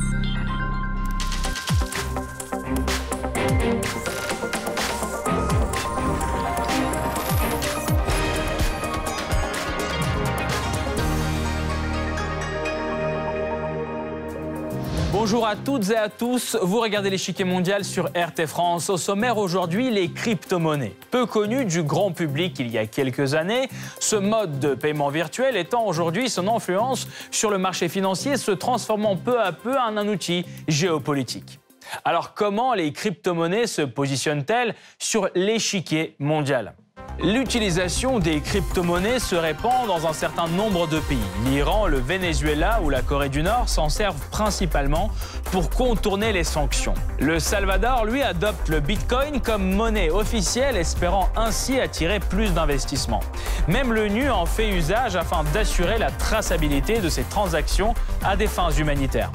Música Bonjour à toutes et à tous, vous regardez l'échiquier mondial sur RT France. Au sommaire aujourd'hui, les crypto-monnaies. Peu connues du grand public il y a quelques années, ce mode de paiement virtuel étant aujourd'hui son influence sur le marché financier se transformant peu à peu en un outil géopolitique. Alors comment les crypto-monnaies se positionnent-elles sur l'échiquier mondial? L'utilisation des crypto-monnaies se répand dans un certain nombre de pays. L'Iran, le Venezuela ou la Corée du Nord s'en servent principalement pour contourner les sanctions. Le Salvador, lui, adopte le Bitcoin comme monnaie officielle, espérant ainsi attirer plus d'investissements. Même l'ONU en fait usage afin d'assurer la traçabilité de ses transactions à des fins humanitaires.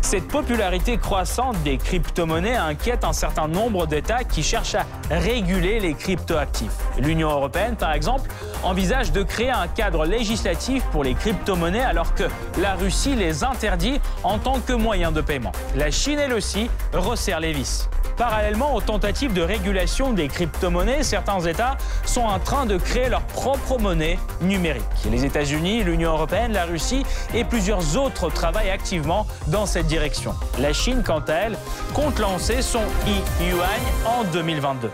Cette popularité croissante des crypto-monnaies inquiète un certain nombre d'États qui cherchent à réguler les crypto-actifs. L'Union européenne, par exemple, envisage de créer un cadre législatif pour les crypto-monnaies alors que la Russie les interdit en tant que moyen de paiement. La Chine, elle aussi, resserre les vis. Parallèlement aux tentatives de régulation des crypto-monnaies, certains États sont en train de créer leur propre monnaie numérique. Les États-Unis, l'Union européenne, la Russie et plusieurs autres travaillent activement dans cette direction. La Chine, quant à elle, compte lancer son e-yuan en 2022.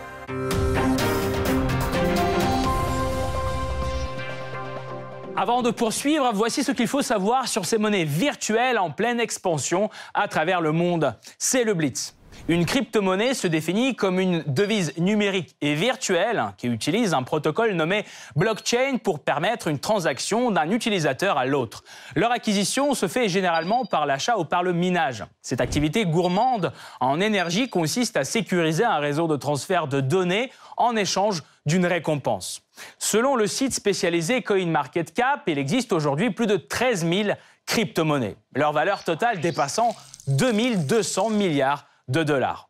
Avant de poursuivre, voici ce qu'il faut savoir sur ces monnaies virtuelles en pleine expansion à travers le monde. C'est le Blitz. Une crypto-monnaie se définit comme une devise numérique et virtuelle qui utilise un protocole nommé blockchain pour permettre une transaction d'un utilisateur à l'autre. Leur acquisition se fait généralement par l'achat ou par le minage. Cette activité gourmande en énergie consiste à sécuriser un réseau de transfert de données en échange d'une récompense. Selon le site spécialisé CoinMarketCap, il existe aujourd'hui plus de 13 000 crypto-monnaies, leur valeur totale dépassant 2200 milliards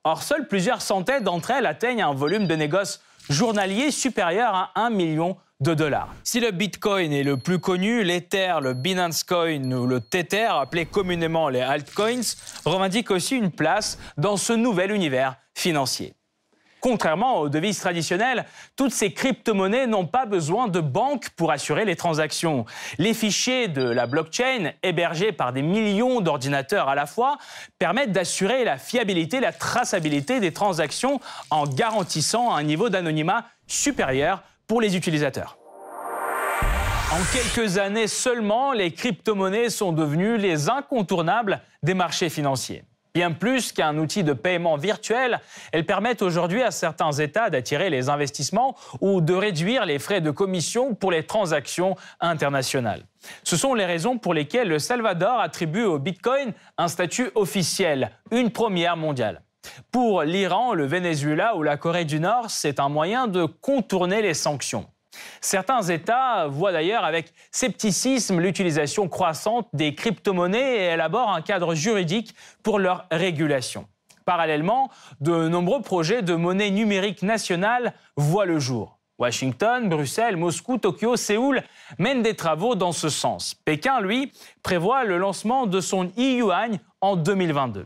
Or, seules plusieurs centaines d'entre elles atteignent un volume de négoce journalier supérieur à 1 million de dollars. Si le Bitcoin est le plus connu, l'Ether, le Binance Coin ou le Tether, appelés communément les altcoins, revendiquent aussi une place dans ce nouvel univers financier. Contrairement aux devises traditionnelles, toutes ces crypto-monnaies n'ont pas besoin de banques pour assurer les transactions. Les fichiers de la blockchain, hébergés par des millions d'ordinateurs à la fois, permettent d'assurer la fiabilité, la traçabilité des transactions en garantissant un niveau d'anonymat supérieur pour les utilisateurs. En quelques années seulement, les crypto-monnaies sont devenues les incontournables des marchés financiers. Bien plus qu'un outil de paiement virtuel, elles permettent aujourd'hui à certains États d'attirer les investissements ou de réduire les frais de commission pour les transactions internationales. Ce sont les raisons pour lesquelles le Salvador attribue au Bitcoin un statut officiel, une première mondiale. Pour l'Iran, le Venezuela ou la Corée du Nord, c'est un moyen de contourner les sanctions. Certains États voient d'ailleurs avec scepticisme l'utilisation croissante des crypto-monnaies et élaborent un cadre juridique pour leur régulation. Parallèlement, de nombreux projets de monnaie numérique nationale voient le jour. Washington, Bruxelles, Moscou, Tokyo, Séoul mènent des travaux dans ce sens. Pékin, lui, prévoit le lancement de son e-yuan en 2022.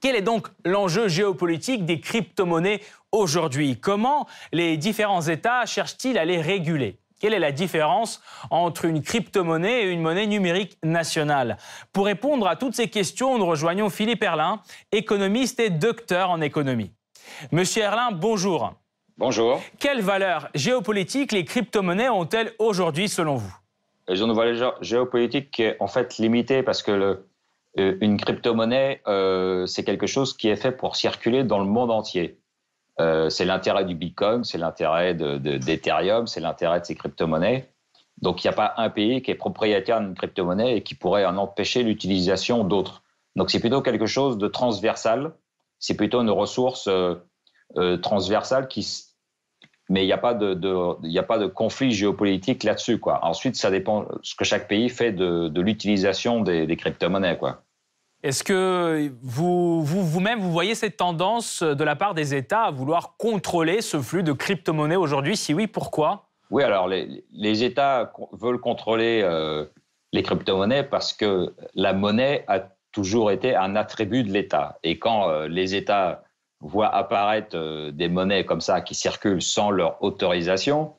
Quel est donc l'enjeu géopolitique des crypto-monnaies aujourd'hui Comment les différents États cherchent-ils à les réguler? Quelle est la différence entre une crypto-monnaie et une monnaie numérique nationale? Pour répondre à toutes ces questions, nous rejoignons Philippe Erlin, économiste et docteur en économie. Monsieur Erlin, bonjour. Bonjour. Quelle valeur géopolitique les crypto-monnaies ont-elles aujourd'hui selon vous? Elles ont une valeur géopolitique qui est en fait limitée parce que le, euh, une crypto-monnaie, euh, c'est quelque chose qui est fait pour circuler dans le monde entier. Euh, c'est l'intérêt du Bitcoin, c'est l'intérêt d'Ethereum, c'est l'intérêt de ces crypto-monnaies. Donc il n'y a pas un pays qui est propriétaire d'une crypto-monnaie et qui pourrait en empêcher l'utilisation d'autres. Donc c'est plutôt quelque chose de transversal, c'est plutôt une ressource transversale qui, mais il n'y a, pas de, a pas de conflit géopolitique là-dessus. Ensuite, ça dépend ce que chaque pays fait de, l'utilisation des, des crypto-monnaies. Est-ce que vous, vous-même, vous, voyez cette tendance de la part des États à vouloir contrôler ce flux de crypto-monnaies aujourd'hui? Si oui, pourquoi? Oui, alors les, États veulent contrôler euh, les crypto-monnaies parce que la monnaie a toujours été un attribut de l'État. Et quand euh, les États voient apparaître euh, des monnaies comme ça qui circulent sans leur autorisation,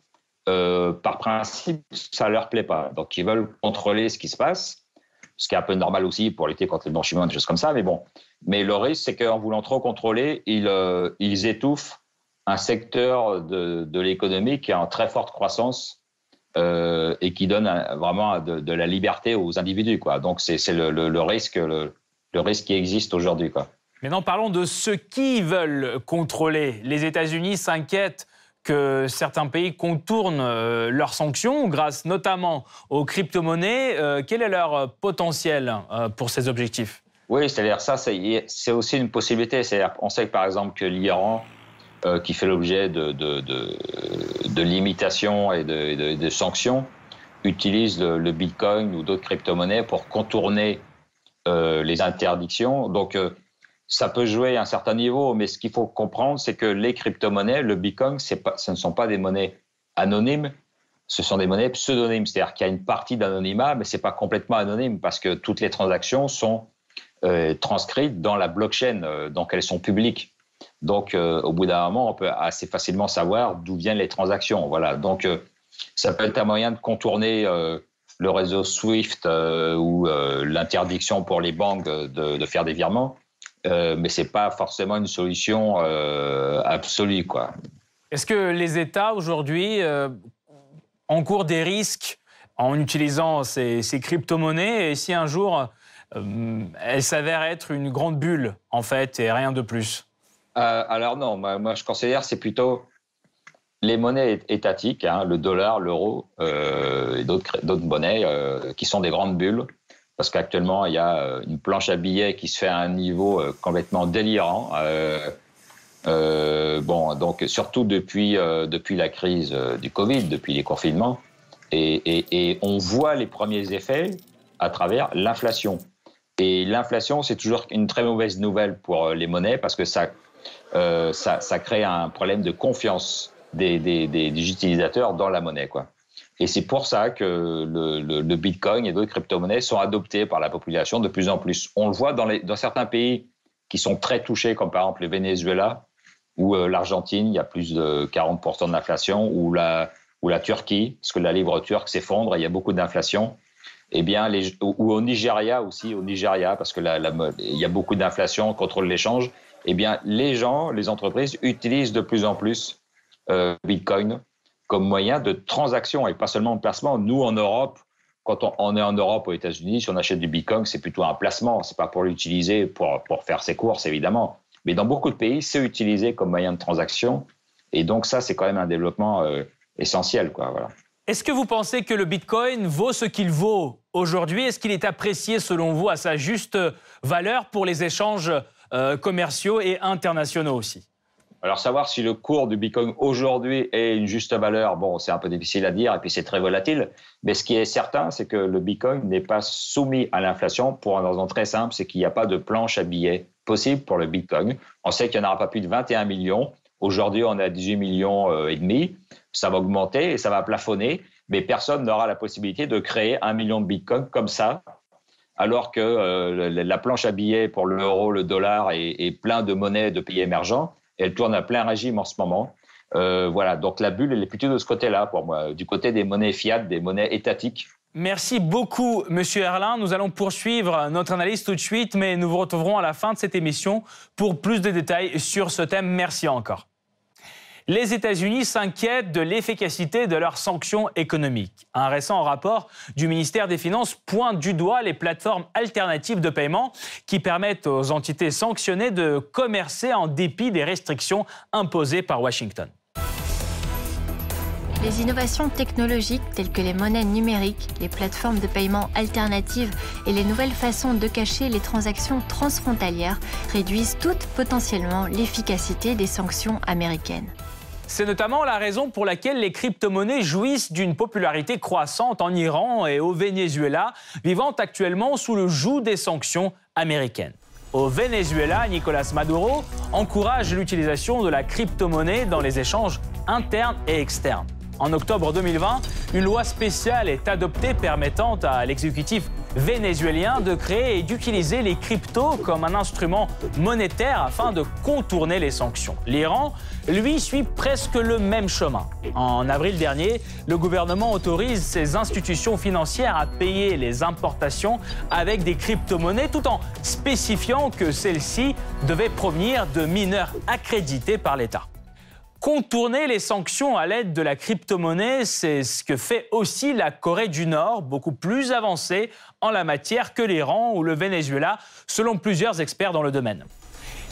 par principe, ça leur plaît pas. Donc, ils veulent contrôler ce qui se passe, ce qui est un peu normal aussi pour lutter contre le blanchiment, des choses comme ça. Mais bon, mais le risque, c'est qu'en voulant trop contrôler, ils, ils étouffent un secteur de, de l'économie qui est en très forte croissance euh, et qui donne vraiment de, la liberté aux individus. Quoi. Donc c'est le, le, risque, le, risque qui existe aujourd'hui. Maintenant, parlons de ceux qui veulent contrôler. Les États-Unis s'inquiètent que certains pays contournent euh, leurs sanctions grâce notamment aux crypto-monnaies. Euh, quel est leur potentiel pour ces objectifs? Oui, c'est-à-dire ça, c'est aussi une possibilité. On sait par exemple que l'Iran euh, qui fait l'objet de, limitations et de, sanctions utilise le, Bitcoin ou d'autres crypto-monnaies pour contourner euh, les interdictions. Donc, euh, ça peut jouer à un certain niveau, mais ce qu'il faut comprendre, c'est que les crypto-monnaies, le Bitcoin, ce ne sont pas des monnaies anonymes, ce sont des monnaies pseudonymes. C'est-à-dire qu'il y a une partie d'anonymat, mais ce n'est pas complètement anonyme parce que toutes les transactions sont transcrites dans la blockchain, donc elles sont publiques. Donc, euh, au bout d'un moment, on peut assez facilement savoir d'où viennent les transactions. Voilà. Donc, euh, ça peut être un moyen de contourner euh, le réseau SWIFT ou l'interdiction pour les banques de, faire des virements, mais ce n'est pas forcément une solution absolue. Quoi. Est-ce que les États aujourd'hui encourent des risques en utilisant ces, ces crypto-monnaies? Et si un jour elles s'avèrent être une grande bulle, en fait, et rien de plus? Euh, alors non, moi, je considère c'est plutôt les monnaies étatiques, hein, le dollar, l'euro euh, et d'autres monnaies euh, qui sont des grandes bulles. Parce qu'actuellement, il y a une planche à billets qui se fait à un niveau complètement délirant. bon, donc surtout depuis, depuis la crise du Covid, depuis les confinements. Et, et on voit les premiers effets à travers l'inflation. Et l'inflation, c'est toujours une très mauvaise nouvelle pour les monnaies parce que ça euh, ça, crée un problème de confiance des, utilisateurs dans la monnaie. Quoi. Et c'est pour ça que le, Bitcoin et d'autres crypto-monnaies sont adoptés par la population de plus en plus. On le voit dans, certains pays qui sont très touchés, comme par exemple le Venezuela ou euh, l'Argentine, il y a plus de 40% d'inflation, ou la, Turquie, parce que la livre turque s'effondre, il y a beaucoup d'inflation. Eh bien, ou, au Nigeria aussi, au Nigeria, parce que il y a beaucoup d'inflation, on contrôle l'échange eh bien, les gens, les entreprises utilisent de plus en plus euh, Bitcoin comme moyen de transaction et pas seulement de placement. Nous, en Europe, quand on, est en Europe, aux États-Unis, si on achète du Bitcoin, c'est plutôt un placement. C'est pas pour l'utiliser pour, pour faire ses courses, évidemment. Mais dans beaucoup de pays, c'est utilisé comme moyen de transaction. Et donc, ça, c'est quand même un développement euh, essentiel. Voilà. Est-ce que vous pensez que le Bitcoin vaut ce qu'il vaut aujourd'hui? Est-ce qu'il est apprécié, selon vous, à sa juste valeur pour les échanges euh, commerciaux et internationaux aussi? Alors savoir si le cours du Bitcoin aujourd'hui est une juste valeur, bon, c'est un peu difficile à dire et puis c'est très volatile. Mais ce qui est certain, c'est que le Bitcoin n'est pas soumis à l'inflation pour une raison très simple, c'est qu'il n'y a pas de planche à billets possible pour le Bitcoin. On sait qu'il n'y en aura pas plus de 21 millions. Aujourd'hui, on à 18 millions euh, et demi. Ça va augmenter et ça va plafonner, mais personne n'aura la possibilité de créer un million de Bitcoin comme ça alors que euh, la planche à billets pour l'euro, le dollar et, plein de monnaies de pays émergents, elle tourne à plein régime en ce moment. Euh, voilà, donc la bulle, elle est plutôt de ce côté-là pour moi, du côté des monnaies fiat, des monnaies étatiques. Merci beaucoup, Monsieur Erlin. Nous allons poursuivre notre analyse tout de suite, mais nous vous retrouverons à la fin de cette émission pour plus de détails sur ce thème. Merci encore les États-Unis s'inquiètent de l'efficacité de leurs sanctions économiques. Un récent rapport du ministère des Finances pointe du doigt les plateformes alternatives de paiement qui permettent aux entités sanctionnées de commercer en dépit des restrictions imposées par Washington. Les innovations technologiques telles que les monnaies numériques, les plateformes de paiement alternatives et les nouvelles façons de cacher les transactions transfrontalières réduisent toutes potentiellement l'efficacité des sanctions américaines. C'est notamment la raison pour laquelle les crypto-monnaies jouissent d'une popularité croissante en Iran et au Venezuela, vivant actuellement sous le joug des sanctions américaines. Au Venezuela, Nicolas Maduro encourage l'utilisation de la crypto-monnaie dans les échanges internes et externes. En octobre 2020, une loi spéciale est adoptée permettant à l'exécutif vénézuélien de créer et d'utiliser les cryptos comme un instrument monétaire afin de contourner les sanctions. L'Iran, lui, suit presque le même chemin. En avril dernier, le gouvernement autorise ses institutions financières à payer les importations avec des crypto-monnaies tout en spécifiant que celles-ci devaient provenir de mineurs accrédités par l'État. Contourner les sanctions à l'aide de la crypto-monnaie, c'est ce que fait aussi la Corée du Nord, beaucoup plus avancée en la matière que l'Iran ou le Venezuela, selon plusieurs experts dans le domaine.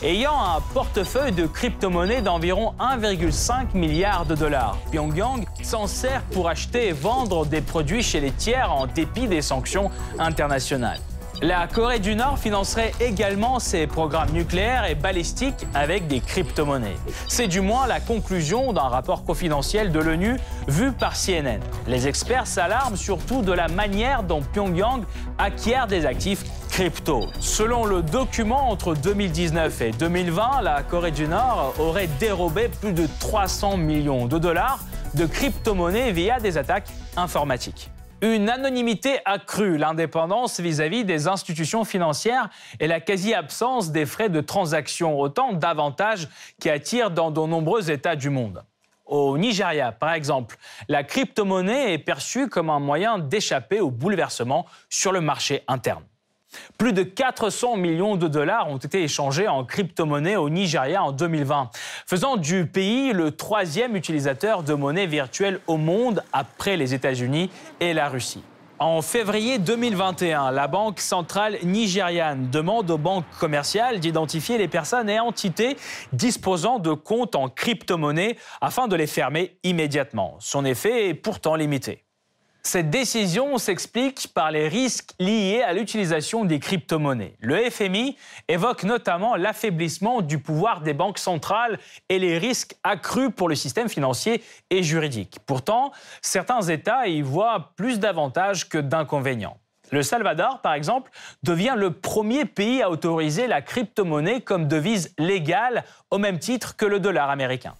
Ayant un portefeuille de crypto-monnaies d'environ 1,5 milliard de dollars, Pyongyang s'en sert pour acheter et vendre des produits chez les tiers en dépit des sanctions internationales. La Corée du Nord financerait également ses programmes nucléaires et balistiques avec des crypto-monnaies. C'est du moins la conclusion d'un rapport confidentiel de l'ONU vu par CNN. Les experts s'alarment surtout de la manière dont Pyongyang acquiert des actifs crypto. Selon le document, entre 2019 et 2020, la Corée du Nord aurait dérobé plus de 300 millions de dollars de crypto-monnaies via des attaques informatiques. Une anonymité accrue, l'indépendance vis-à-vis des institutions financières et la quasi-absence des frais de transaction, autant d'avantages qui attirent dans de nombreux États du monde. Au Nigeria, par exemple, la crypto-monnaie est perçue comme un moyen d'échapper au bouleversement sur le marché interne. Plus de 400 millions de dollars ont été échangés en crypto-monnaie au Nigeria en 2020, faisant du pays le troisième utilisateur de monnaie virtuelle au monde après les États-Unis et la Russie. En février 2021, la Banque centrale nigériane demande aux banques commerciales d'identifier les personnes et entités disposant de comptes en crypto-monnaie afin de les fermer immédiatement. Son effet est pourtant limité. Cette décision s'explique par les risques liés à l'utilisation des crypto-monnaies. Le FMI évoque notamment l'affaiblissement du pouvoir des banques centrales et les risques accrus pour le système financier et juridique. Pourtant, certains États y voient plus d'avantages que d'inconvénients. Le Salvador, par exemple, devient le premier pays à autoriser la crypto-monnaie comme devise légale au même titre que le dollar américain.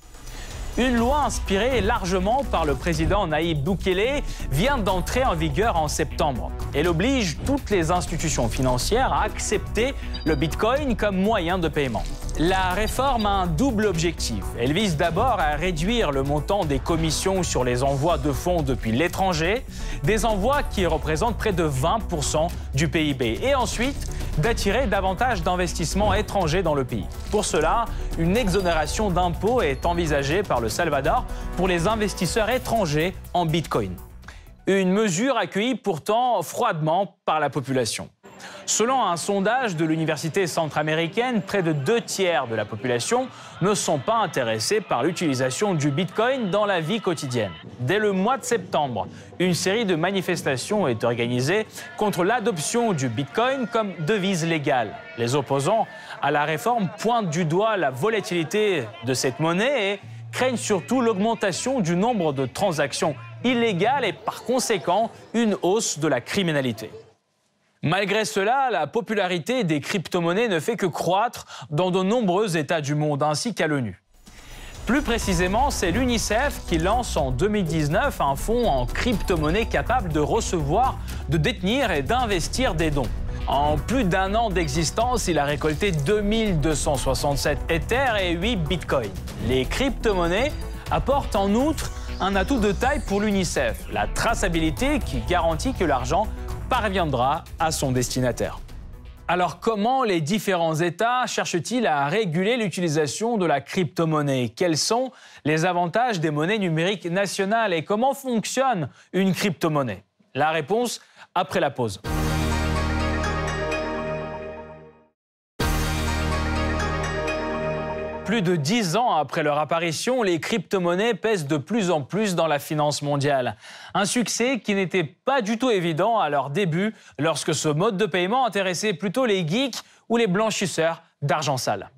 Une loi inspirée largement par le président Naïb Boukele vient d'entrer en vigueur en septembre. Elle oblige toutes les institutions financières à accepter le Bitcoin comme moyen de paiement. La réforme a un double objectif. Elle vise d'abord à réduire le montant des commissions sur les envois de fonds depuis l'étranger, des envois qui représentent près de 20% du PIB, et ensuite d'attirer davantage d'investissements étrangers dans le pays. Pour cela, une exonération d'impôts est envisagée par le Salvador pour les investisseurs étrangers en Bitcoin. Une mesure accueillie pourtant froidement par la population. Selon un sondage de l'Université centra-américaine, près de deux tiers de la population ne sont pas intéressés par l'utilisation du Bitcoin dans la vie quotidienne. Dès le mois de septembre, une série de manifestations est organisée contre l'adoption du Bitcoin comme devise légale. Les opposants à la réforme pointent du doigt la volatilité de cette monnaie et craignent surtout l'augmentation du nombre de transactions illégales et par conséquent une hausse de la criminalité. Malgré cela, la popularité des crypto-monnaies ne fait que croître dans de nombreux États du monde, ainsi qu'à l'ONU. Plus précisément, c'est l'UNICEF qui lance en 2019 un fonds en crypto-monnaie capable de recevoir, de détenir et d'investir des dons. En plus d'un an d'existence, il a récolté 2267 Ethers et 8 Bitcoins. Les crypto-monnaies apportent en outre un atout de taille pour l'UNICEF, la traçabilité qui garantit que l'argent parviendra à son destinataire. Alors comment les différents États cherchent-ils à réguler l'utilisation de la crypto-monnaie? Quels sont les avantages des monnaies numériques nationales et comment fonctionne une crypto-monnaie? La réponse après la pause. Plus de dix ans après leur apparition, les crypto-monnaies pèsent de plus en plus dans la finance mondiale. Un succès qui n'était pas du tout évident à leur début, lorsque ce mode de paiement intéressait plutôt les geeks ou les blanchisseurs d'argent sale.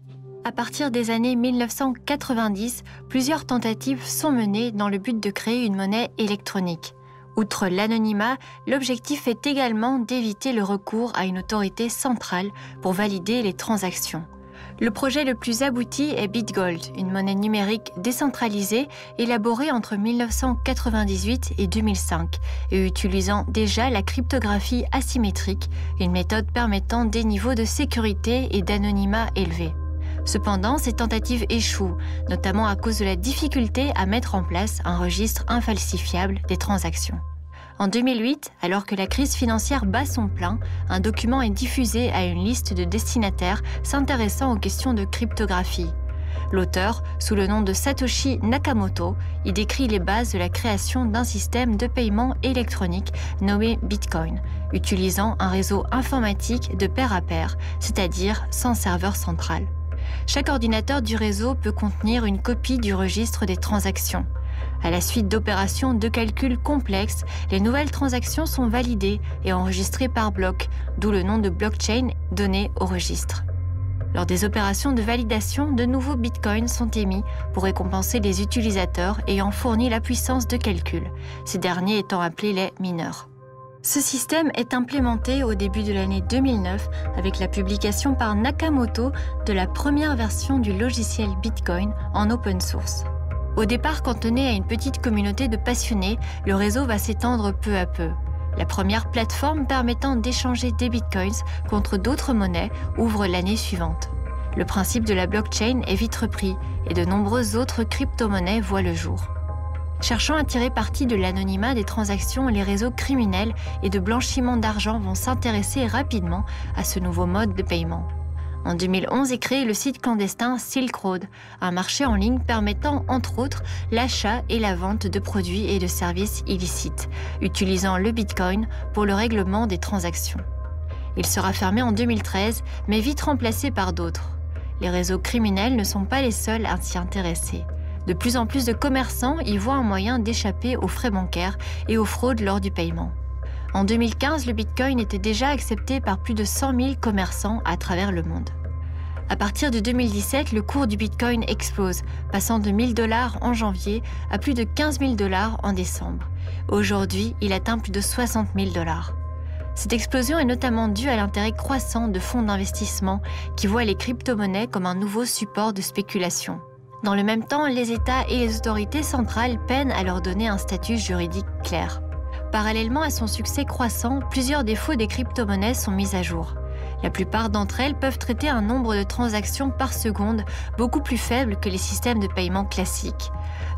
À partir des années 1990, plusieurs tentatives sont menées dans le but de créer une monnaie électronique. Outre l'anonymat, l'objectif est également d'éviter le recours à une autorité centrale pour valider les transactions. Le projet le plus abouti est BitGold, une monnaie numérique décentralisée élaborée entre 1998 et 2005 et utilisant déjà la cryptographie asymétrique, une méthode permettant des niveaux de sécurité et d'anonymat élevés. Cependant, ces tentatives échouent, notamment à cause de la difficulté à mettre en place un registre infalsifiable des transactions. En 2008, alors que la crise financière bat son plein, un document est diffusé à une liste de destinataires s'intéressant aux questions de cryptographie. L'auteur, sous le nom de Satoshi Nakamoto, y décrit les bases de la création d'un système de paiement électronique nommé Bitcoin, utilisant un réseau informatique de pair à pair, c'est-à-dire sans serveur central. Chaque ordinateur du réseau peut contenir une copie du registre des transactions. À la suite d'opérations de calcul complexes, les nouvelles transactions sont validées et enregistrées par bloc, d'où le nom de blockchain donné au registre. Lors des opérations de validation, de nouveaux bitcoins sont émis pour récompenser les utilisateurs ayant fourni la puissance de calcul, ces derniers étant appelés les mineurs. Ce système est implémenté au début de l'année 2009 avec la publication par Nakamoto de la première version du logiciel Bitcoin en open source. Au départ cantonné à une petite communauté de passionnés, le réseau va s'étendre peu à peu. La première plateforme permettant d'échanger des bitcoins contre d'autres monnaies ouvre l'année suivante. Le principe de la blockchain est vite repris et de nombreuses autres crypto-monnaies voient le jour. Cherchant à tirer parti de l'anonymat des transactions, les réseaux criminels et de blanchiment d'argent vont s'intéresser rapidement à ce nouveau mode de paiement. En 2011 est créé le site clandestin Silk Road, un marché en ligne permettant entre autres l'achat et la vente de produits et de services illicites, utilisant le Bitcoin pour le règlement des transactions. Il sera fermé en 2013, mais vite remplacé par d'autres. Les réseaux criminels ne sont pas les seuls à s'y intéresser. De plus en plus de commerçants y voient un moyen d'échapper aux frais bancaires et aux fraudes lors du paiement. En 2015, le Bitcoin était déjà accepté par plus de 100 000 commerçants à travers le monde. À partir de 2017, le cours du Bitcoin explose, passant de 1000 dollars en janvier à plus de 15 000 dollars en décembre. Aujourd'hui, il atteint plus de 60 000 dollars. Cette explosion est notamment due à l'intérêt croissant de fonds d'investissement qui voient les crypto-monnaies comme un nouveau support de spéculation. Dans le même temps, les États et les autorités centrales peinent à leur donner un statut juridique clair. Parallèlement à son succès croissant, plusieurs défauts des crypto-monnaies sont mis à jour. La plupart d'entre elles peuvent traiter un nombre de transactions par seconde beaucoup plus faible que les systèmes de paiement classiques.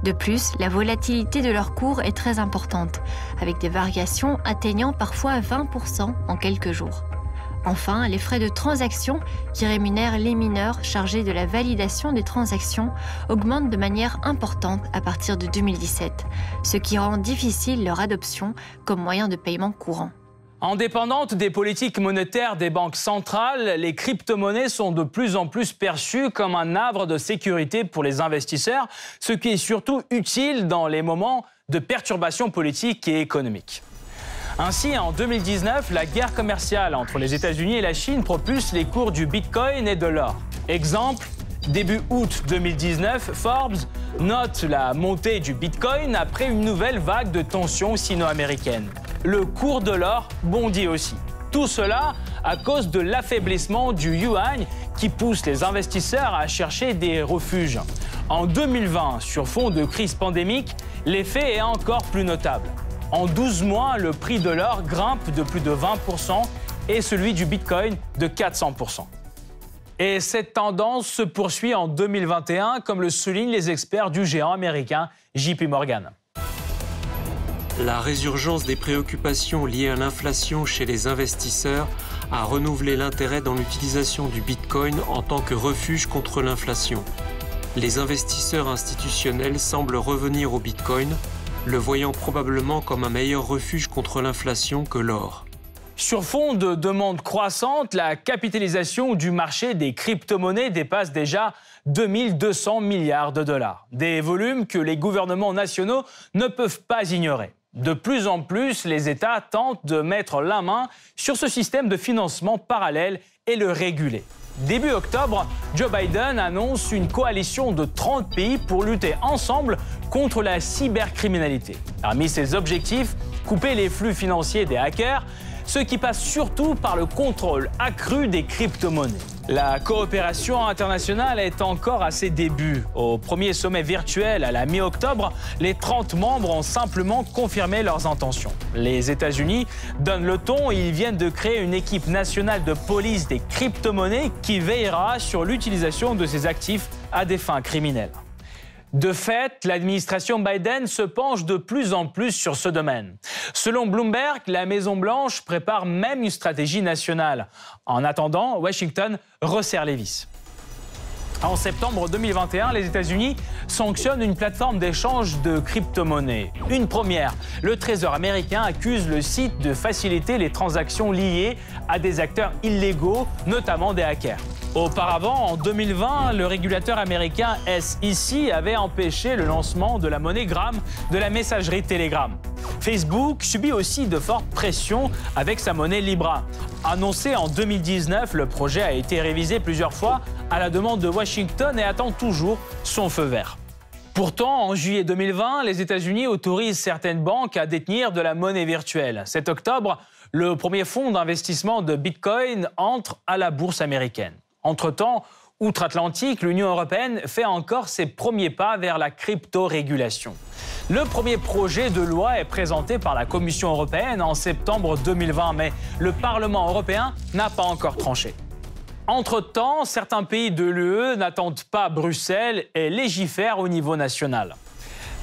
De plus, la volatilité de leur cours est très importante, avec des variations atteignant parfois 20% en quelques jours. Enfin, les frais de transaction, qui rémunèrent les mineurs chargés de la validation des transactions, augmentent de manière importante à partir de 2017, ce qui rend difficile leur adoption comme moyen de paiement courant. Indépendantes des politiques monétaires des banques centrales, les crypto-monnaies sont de plus en plus perçues comme un havre de sécurité pour les investisseurs, ce qui est surtout utile dans les moments de perturbations politiques et économiques. Ainsi, en 2019, la guerre commerciale entre les États-Unis et la Chine propulse les cours du Bitcoin et de l'or. Exemple, début août 2019, Forbes note la montée du Bitcoin après une nouvelle vague de tensions sino-américaines. Le cours de l'or bondit aussi. Tout cela à cause de l'affaiblissement du yuan qui pousse les investisseurs à chercher des refuges. En 2020, sur fond de crise pandémique, l'effet est encore plus notable. En 12 mois, le prix de l'or grimpe de plus de 20% et celui du Bitcoin de 400%. Et cette tendance se poursuit en 2021, comme le soulignent les experts du géant américain JP Morgan. La résurgence des préoccupations liées à l'inflation chez les investisseurs a renouvelé l'intérêt dans l'utilisation du Bitcoin en tant que refuge contre l'inflation. Les investisseurs institutionnels semblent revenir au Bitcoin le voyant probablement comme un meilleur refuge contre l'inflation que l'or. Sur fond de demande croissante, la capitalisation du marché des crypto-monnaies dépasse déjà 2200 milliards de dollars. Des volumes que les gouvernements nationaux ne peuvent pas ignorer. De plus en plus, les États tentent de mettre la main sur ce système de financement parallèle et le réguler. Début octobre, Joe Biden annonce une coalition de 30 pays pour lutter ensemble contre la cybercriminalité. Parmi ses objectifs, couper les flux financiers des hackers, ce qui passe surtout par le contrôle accru des crypto-monnaies. La coopération internationale est encore à ses débuts. Au premier sommet virtuel à la mi-octobre, les 30 membres ont simplement confirmé leurs intentions. Les États-Unis donnent le ton, ils viennent de créer une équipe nationale de police des crypto-monnaies qui veillera sur l'utilisation de ces actifs à des fins criminelles. De fait, l'administration Biden se penche de plus en plus sur ce domaine. Selon Bloomberg, la Maison-Blanche prépare même une stratégie nationale. En attendant, Washington resserre les vis. En septembre 2021, les États-Unis sanctionnent une plateforme d'échange de crypto-monnaies. Une première, le Trésor américain accuse le site de faciliter les transactions liées à des acteurs illégaux, notamment des hackers. Auparavant, en 2020, le régulateur américain SEC avait empêché le lancement de la monnaie Gram de la messagerie Telegram. Facebook subit aussi de fortes pressions avec sa monnaie Libra. Annoncé en 2019, le projet a été révisé plusieurs fois à la demande de Washington et attend toujours son feu vert. Pourtant, en juillet 2020, les États-Unis autorisent certaines banques à détenir de la monnaie virtuelle. Cet octobre, le premier fonds d'investissement de Bitcoin entre à la bourse américaine. Entre-temps, outre-Atlantique, l'Union européenne fait encore ses premiers pas vers la crypto-régulation. Le premier projet de loi est présenté par la Commission européenne en septembre 2020, mais le Parlement européen n'a pas encore tranché. Entre-temps, certains pays de l'UE n'attendent pas Bruxelles et légifèrent au niveau national.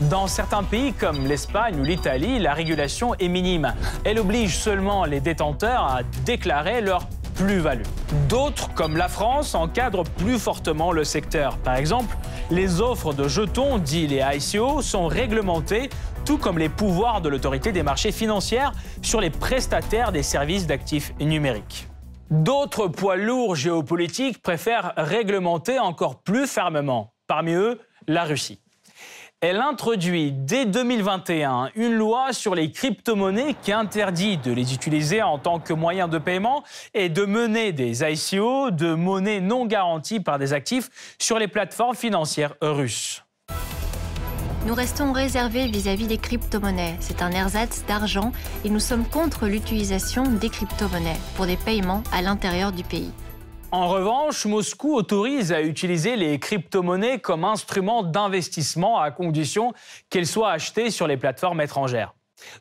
Dans certains pays comme l'Espagne ou l'Italie, la régulation est minime. Elle oblige seulement les détenteurs à déclarer leur plus-value. D'autres, comme la France, encadrent plus fortement le secteur. Par exemple, les offres de jetons, dits les ICO, sont réglementées, tout comme les pouvoirs de l'autorité des marchés financiers sur les prestataires des services d'actifs numériques. D'autres poids lourds géopolitiques préfèrent réglementer encore plus fermement. Parmi eux, la Russie. Elle introduit dès 2021 une loi sur les crypto-monnaies qui interdit de les utiliser en tant que moyen de paiement et de mener des ICO, de monnaies non garanties par des actifs, sur les plateformes financières russes. Nous restons réservés vis-à-vis des crypto-monnaies. C'est un ersatz d'argent et nous sommes contre l'utilisation des crypto-monnaies pour des paiements à l'intérieur du pays. En revanche, Moscou autorise à utiliser les crypto-monnaies comme instrument d'investissement à condition qu'elles soient achetées sur les plateformes étrangères.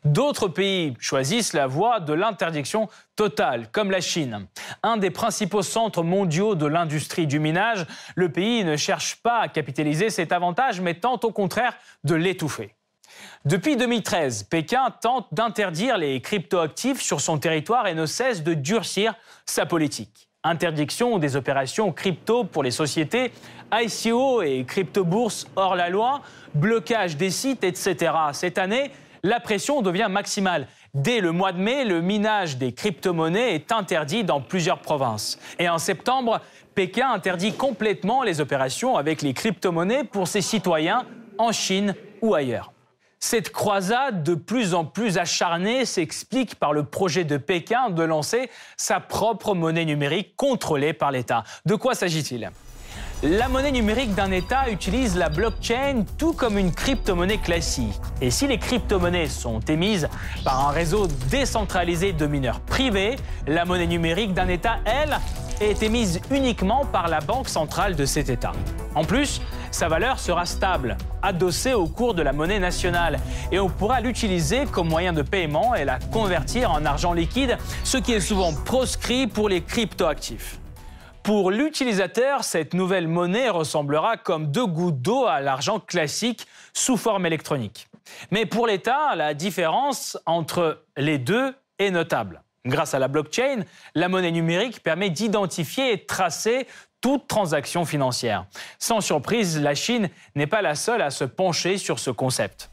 D'autres pays choisissent la voie de l'interdiction totale, comme la Chine. Un des principaux centres mondiaux de l'industrie du minage, le pays ne cherche pas à capitaliser cet avantage, mais tente au contraire de l'étouffer. Depuis 2013, Pékin tente d'interdire les cryptoactifs sur son territoire et ne cesse de durcir sa politique interdiction des opérations crypto pour les sociétés, ICO et crypto-bourses hors la loi, blocage des sites, etc. Cette année, la pression devient maximale. Dès le mois de mai, le minage des crypto-monnaies est interdit dans plusieurs provinces. Et en septembre, Pékin interdit complètement les opérations avec les crypto-monnaies pour ses citoyens en Chine ou ailleurs. Cette croisade de plus en plus acharnée s'explique par le projet de Pékin de lancer sa propre monnaie numérique contrôlée par l'État. De quoi s'agit-il? La monnaie numérique d'un État utilise la blockchain tout comme une crypto-monnaie classique. Et si les crypto-monnaies sont émises par un réseau décentralisé de mineurs privés, la monnaie numérique d'un État, elle, est émise uniquement par la banque centrale de cet État. En plus, sa valeur sera stable, adossée au cours de la monnaie nationale, et on pourra l'utiliser comme moyen de paiement et la convertir en argent liquide, ce qui est souvent proscrit pour les cryptoactifs. Pour l'utilisateur, cette nouvelle monnaie ressemblera comme deux gouttes d'eau à l'argent classique sous forme électronique. Mais pour l'État, la différence entre les deux est notable. Grâce à la blockchain, la monnaie numérique permet d'identifier et tracer toute transaction financière. Sans surprise, la Chine n'est pas la seule à se pencher sur ce concept.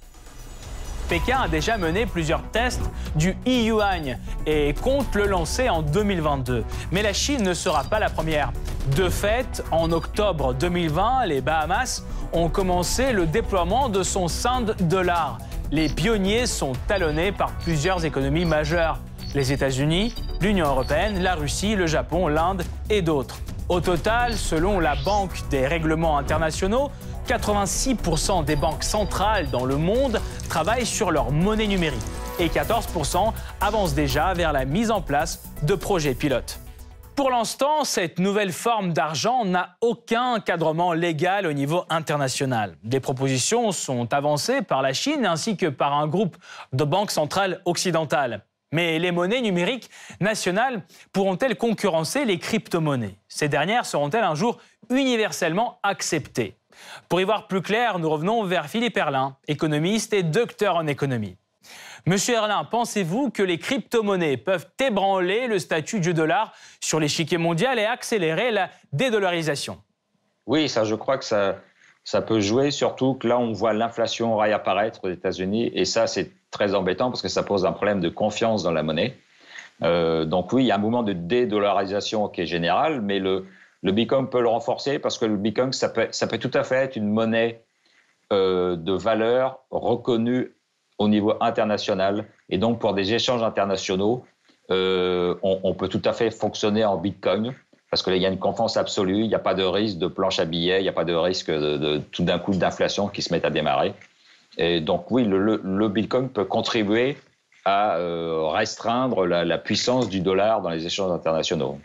Pékin a déjà mené plusieurs tests du e-yuan et compte le lancer en 2022. Mais la Chine ne sera pas la première. De fait, en octobre 2020, les Bahamas ont commencé le déploiement de son Sand dollar. Les pionniers sont talonnés par plusieurs économies majeures les États-Unis, l'Union européenne, la Russie, le Japon, l'Inde et d'autres. Au total, selon la Banque des règlements internationaux, 86% des banques centrales dans le monde travaillent sur leur monnaie numérique. et 14% avancent déjà vers la mise en place de projets pilotes. Pour l'instant, cette nouvelle forme d'argent n'a aucun encadrement légal au niveau international. Des propositions sont avancées par la Chine ainsi que par un groupe de banques centrales occidentales. Mais les monnaies numériques nationales pourront-elles concurrencer les crypto-monnaies? Ces dernières seront-elles un jour universellement acceptées? Pour y voir plus clair, nous revenons vers Philippe Erlin, économiste et docteur en économie. Monsieur Erlin, pensez-vous que les crypto-monnaies peuvent ébranler le statut du dollar sur l'échiquier mondial et accélérer la dédollarisation? Oui, ça, je crois que ça, ça peut jouer, surtout que là, on voit l'inflation réapparaître aux États-Unis, et ça, c'est très embêtant parce que ça pose un problème de confiance dans la monnaie. Euh, donc oui, il y a un mouvement de dédollarisation qui est général, mais le, le Bitcoin peut le renforcer parce que le Bitcoin, ça peut, tout à fait être une monnaie euh, de valeur reconnue au niveau international. Et donc, pour des échanges internationaux, euh, on, peut tout à fait fonctionner en Bitcoin parce qu'il y a une confiance absolue, il n'y a pas de risque de planche à billets, il n'y a pas de risque de, tout d'un coup d'inflation qui se met à démarrer. Et donc oui, le, Bitcoin peut contribuer à euh, restreindre la, puissance du dollar dans les échanges internationaux.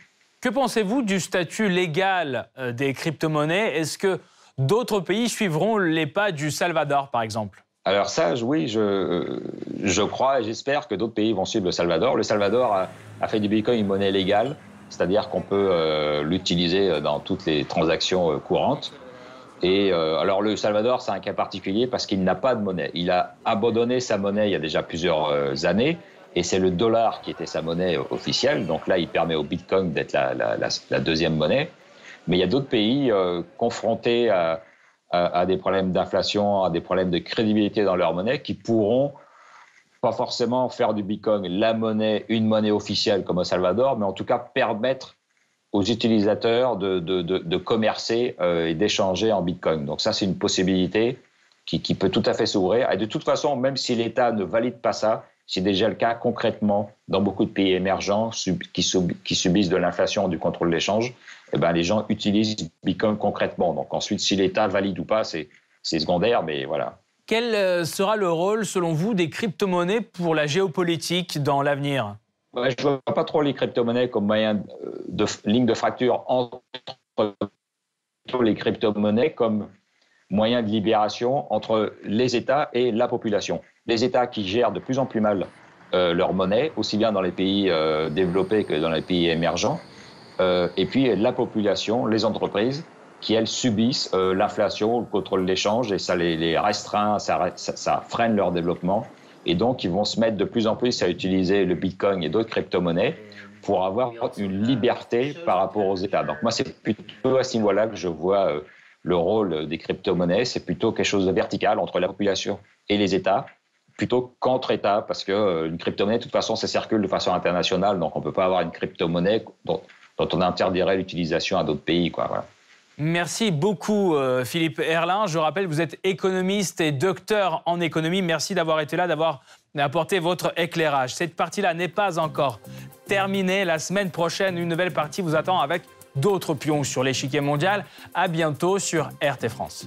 Que pensez-vous du statut légal euh, des crypto-monnaies? Est-ce que d'autres pays suivront les pas du Salvador, par exemple? Alors ça, oui, je, crois et j'espère que d'autres pays vont suivre le Salvador. Le Salvador a, fait du Bitcoin une monnaie légale, c'est-à-dire qu'on peut euh, l'utiliser dans toutes les transactions euh, courantes. Et euh, alors le Salvador, c'est un cas particulier parce qu'il n'a pas de monnaie. Il a abandonné sa monnaie il y a déjà plusieurs années, et c'est le dollar qui était sa monnaie officielle. Donc là, il permet au Bitcoin d'être la, deuxième monnaie. Mais il y a d'autres pays confrontés à des problèmes d'inflation, à des problèmes de crédibilité dans leur monnaie, qui pourront pas forcément faire du Bitcoin la monnaie, une monnaie officielle comme au Salvador, mais en tout cas permettre aux utilisateurs de, commercer euh, et d'échanger en Bitcoin. Donc ça, c'est une possibilité qui, peut tout à fait s'ouvrir. Et de toute façon, même si l'État ne valide pas ça, c'est déjà le cas concrètement dans beaucoup de pays émergents qui, subissent de l'inflation, du contrôle d'échange. Eh ben, les gens utilisent Bitcoin concrètement. Donc ensuite, si l'État valide ou pas, c'est secondaire, mais voilà. Quel euh, sera le rôle, selon vous, des crypto-monnaies pour la géopolitique dans l'avenir? Je ne vois pas trop les crypto-monnaies comme moyen de, ligne de fracture entre les crypto-monnaies comme moyen de libération entre les États et la population les États qui gèrent de plus en plus mal euh, leur monnaie, aussi bien dans les pays euh, développés que dans les pays émergents, euh, et puis la population, les entreprises, qui elles subissent l'inflation, le contrôle d'échange, et ça les, restreint, ça, ça, freine leur développement. Et donc, ils vont se mettre de plus en plus à utiliser le Bitcoin et d'autres crypto-monnaies pour avoir une liberté par rapport aux États. Donc, moi, c'est plutôt à ce niveau-là que je vois le rôle des crypto-monnaies. C'est plutôt quelque chose de vertical entre la population et les États plutôt qu'entre États, parce qu'une euh, crypto-monnaie, de toute façon, ça circule de façon internationale, donc on ne peut pas avoir une crypto-monnaie dont, on interdirait l'utilisation à d'autres pays. Merci beaucoup euh, Philippe Erlin. Je rappelle, vous êtes économiste et docteur en économie. Merci d'avoir été là, d'avoir apporté votre éclairage. Cette partie-là n'est pas encore terminée. La semaine prochaine, une nouvelle partie vous attend avec d'autres pions sur l'échiquier mondial. À bientôt sur RT France.